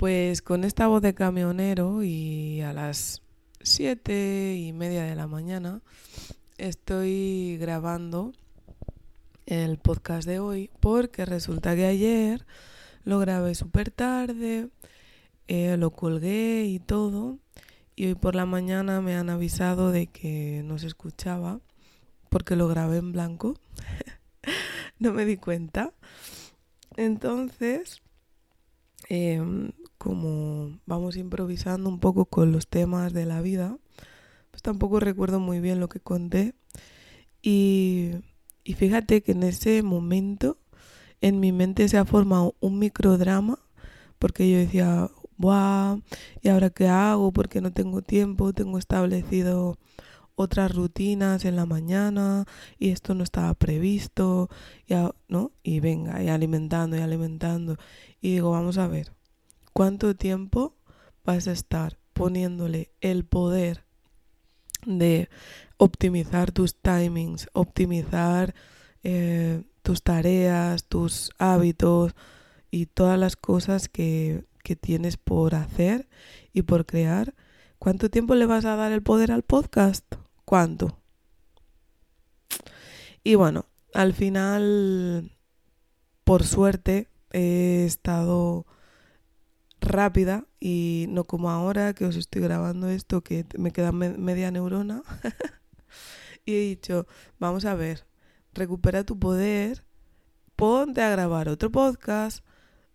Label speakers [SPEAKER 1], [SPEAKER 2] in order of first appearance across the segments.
[SPEAKER 1] Pues con esta voz de camionero y a las siete y media de la mañana estoy grabando el podcast de hoy porque resulta que ayer lo grabé súper tarde, eh, lo colgué y todo y hoy por la mañana me han avisado de que no se escuchaba porque lo grabé en blanco. no me di cuenta. Entonces, eh, como vamos improvisando un poco con los temas de la vida, pues tampoco recuerdo muy bien lo que conté. Y, y fíjate que en ese momento en mi mente se ha formado un microdrama, porque yo decía, ¡buah! ¿Y ahora qué hago? Porque no tengo tiempo, tengo establecido otras rutinas en la mañana y esto no estaba previsto, ya, ¿no? Y venga, y alimentando y alimentando. Y digo, vamos a ver, cuánto tiempo vas a estar poniéndole el poder de optimizar tus timings, optimizar eh, tus tareas, tus hábitos y todas las cosas que, que tienes por hacer y por crear. ¿Cuánto tiempo le vas a dar el poder al podcast? ¿Cuánto? Y bueno, al final, por suerte, he estado rápida y no como ahora que os estoy grabando esto que me queda media neurona y he dicho, vamos a ver, recupera tu poder, ponte a grabar otro podcast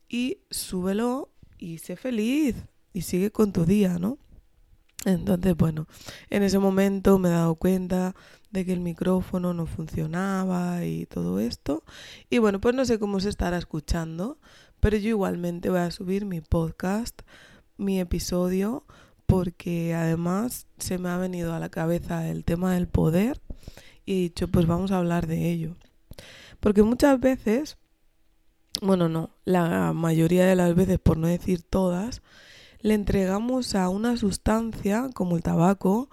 [SPEAKER 1] y súbelo y sé feliz y sigue con tu día, ¿no? Entonces, bueno, en ese momento me he dado cuenta de que el micrófono no funcionaba y todo esto. Y bueno, pues no sé cómo se estará escuchando, pero yo igualmente voy a subir mi podcast, mi episodio, porque además se me ha venido a la cabeza el tema del poder y he dicho, pues vamos a hablar de ello. Porque muchas veces, bueno, no, la mayoría de las veces, por no decir todas, le entregamos a una sustancia como el tabaco,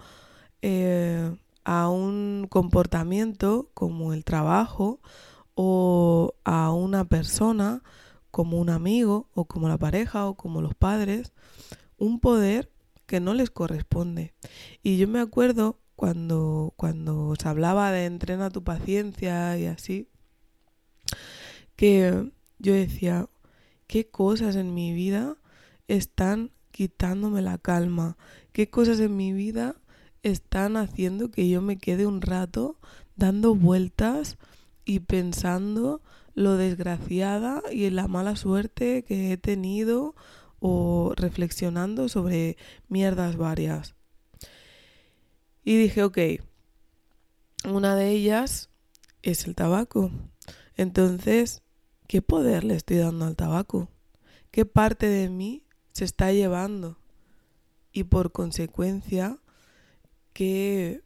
[SPEAKER 1] eh, a un comportamiento como el trabajo o a una persona como un amigo o como la pareja o como los padres, un poder que no les corresponde. Y yo me acuerdo cuando, cuando os hablaba de entrena tu paciencia y así, que yo decía, ¿qué cosas en mi vida están quitándome la calma? ¿Qué cosas en mi vida están haciendo que yo me quede un rato dando vueltas y pensando lo desgraciada y la mala suerte que he tenido o reflexionando sobre mierdas varias. Y dije, ok, una de ellas es el tabaco. Entonces, ¿qué poder le estoy dando al tabaco? ¿Qué parte de mí se está llevando? Y por consecuencia, ¿qué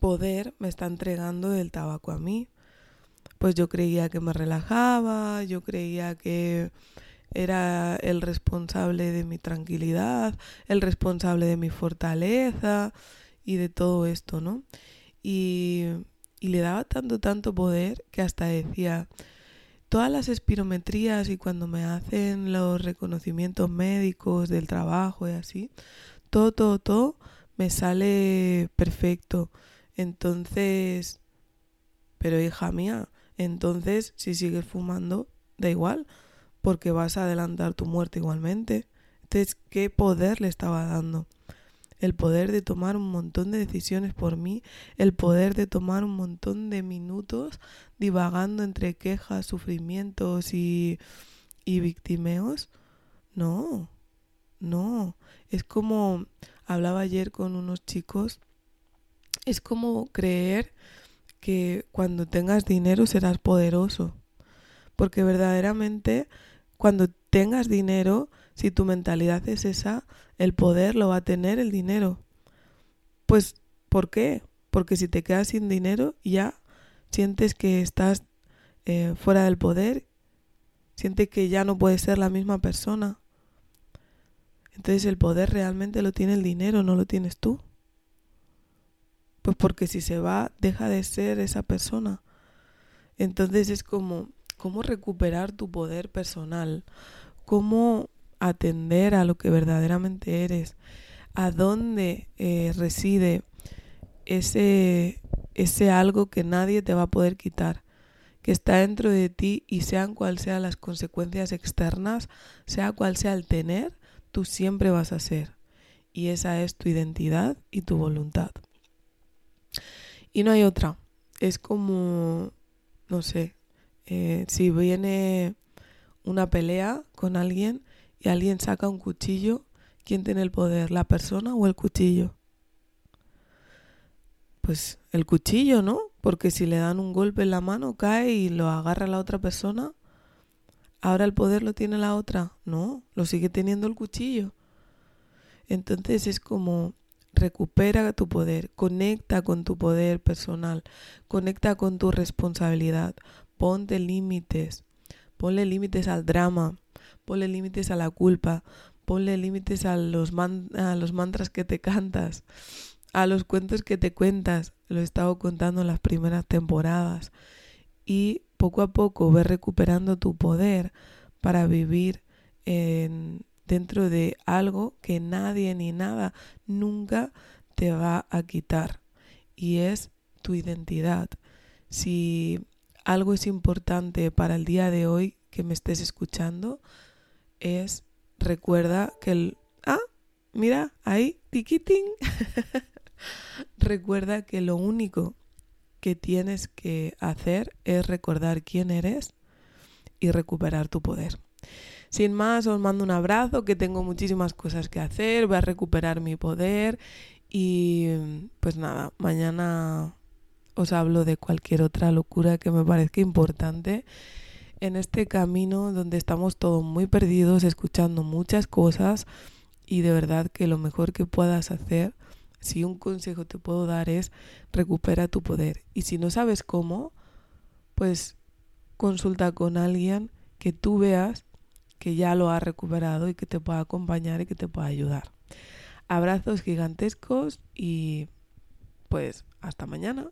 [SPEAKER 1] poder me está entregando el tabaco a mí? Pues yo creía que me relajaba, yo creía que era el responsable de mi tranquilidad, el responsable de mi fortaleza y de todo esto, ¿no? Y, y le daba tanto, tanto poder que hasta decía, todas las espirometrías y cuando me hacen los reconocimientos médicos del trabajo y así, todo, todo, todo me sale perfecto. Entonces, pero hija mía, entonces si sigues fumando, da igual, porque vas a adelantar tu muerte igualmente. Entonces, ¿qué poder le estaba dando? El poder de tomar un montón de decisiones por mí, el poder de tomar un montón de minutos divagando entre quejas, sufrimientos y, y victimeos. No, no. Es como, hablaba ayer con unos chicos, es como creer que cuando tengas dinero serás poderoso. Porque verdaderamente cuando tengas dinero Si tu mentalidad es esa, el poder lo va a tener el dinero. Pues, ¿por qué? Porque si te quedas sin dinero, ya sientes que estás eh, fuera del poder, sientes que ya no puedes ser la misma persona. Entonces el poder realmente lo tiene el dinero, no lo tienes tú. Pues porque si se va, deja de ser esa persona. Entonces es como, ¿cómo recuperar tu poder personal? ¿Cómo atender a lo que verdaderamente eres? ¿A dónde eh, reside ese, ese algo que nadie te va a poder quitar? que está dentro de ti y sean cuales sean las consecuencias externas, sea cual sea el tener, tú siempre vas a ser. Y esa es tu identidad y tu voluntad. Y no hay otra. Es como, no sé, eh, si viene una pelea con alguien y alguien saca un cuchillo, ¿quién tiene el poder? ¿La persona o el cuchillo? Pues el cuchillo, ¿no? Porque si le dan un golpe en la mano, cae y lo agarra la otra persona. Ahora el poder lo tiene la otra. No, lo sigue teniendo el cuchillo. Entonces es como recupera tu poder, conecta con tu poder personal, conecta con tu responsabilidad, ponte límites, ponle límites al drama, ponle límites a la culpa, ponle límites a los, a los mantras que te cantas, a los cuentos que te cuentas, lo he estado contando en las primeras temporadas, y poco a poco ves recuperando tu poder para vivir en, dentro de algo que nadie ni nada nunca te va a quitar y es tu identidad. Si algo es importante para el día de hoy que me estés escuchando es recuerda que el ah mira ahí tiquitín recuerda que lo único que tienes que hacer es recordar quién eres y recuperar tu poder. Sin más, os mando un abrazo, que tengo muchísimas cosas que hacer, voy a recuperar mi poder y pues nada, mañana os hablo de cualquier otra locura que me parezca importante en este camino donde estamos todos muy perdidos, escuchando muchas cosas y de verdad que lo mejor que puedas hacer, si un consejo te puedo dar es recupera tu poder. Y si no sabes cómo, pues consulta con alguien que tú veas que ya lo ha recuperado y que te pueda acompañar y que te pueda ayudar. Abrazos gigantescos y pues hasta mañana.